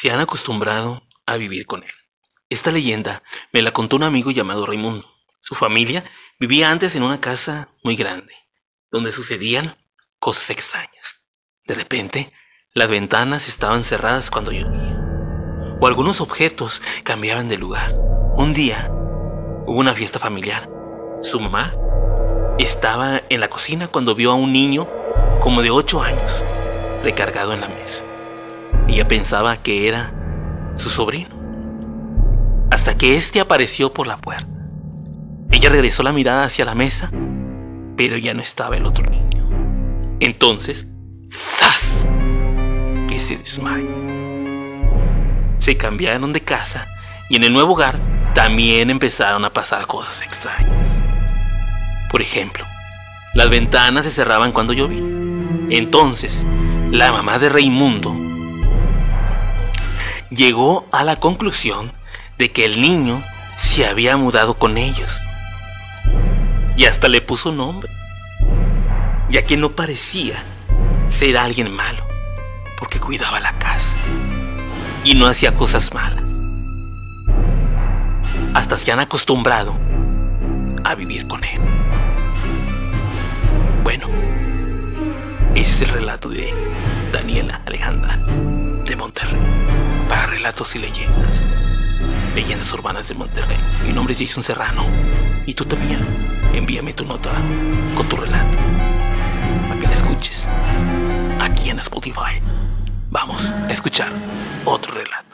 se han acostumbrado a vivir con él. Esta leyenda me la contó un amigo llamado Raimundo. Su familia vivía antes en una casa muy grande, donde sucedían cosas extrañas. De repente, las ventanas estaban cerradas cuando llovía, o algunos objetos cambiaban de lugar. Un día, hubo una fiesta familiar. Su mamá estaba en la cocina cuando vio a un niño como de 8 años recargado en la mesa. Ella pensaba que era su sobrino, hasta que éste apareció por la puerta. Ella regresó la mirada hacia la mesa, pero ya no estaba el otro niño. Entonces, ¡zas! que se desmayó. Se cambiaron de casa y en el nuevo hogar también empezaron a pasar cosas extrañas. Por ejemplo, las ventanas se cerraban cuando llovía. Entonces, la mamá de Raimundo llegó a la conclusión de que el niño se había mudado con ellos. Y hasta le puso nombre, ya que no parecía ser alguien malo, porque cuidaba la casa y no hacía cosas malas. Hasta se han acostumbrado a vivir con él. Bueno, ese es el relato de Daniela Alejandra de Monterrey. Relatos y leyendas. Leyendas urbanas de Monterrey. Mi nombre es Jason Serrano. Y tú también. Envíame tu nota con tu relato. Para que la escuches. Aquí en Spotify. Vamos a escuchar otro relato.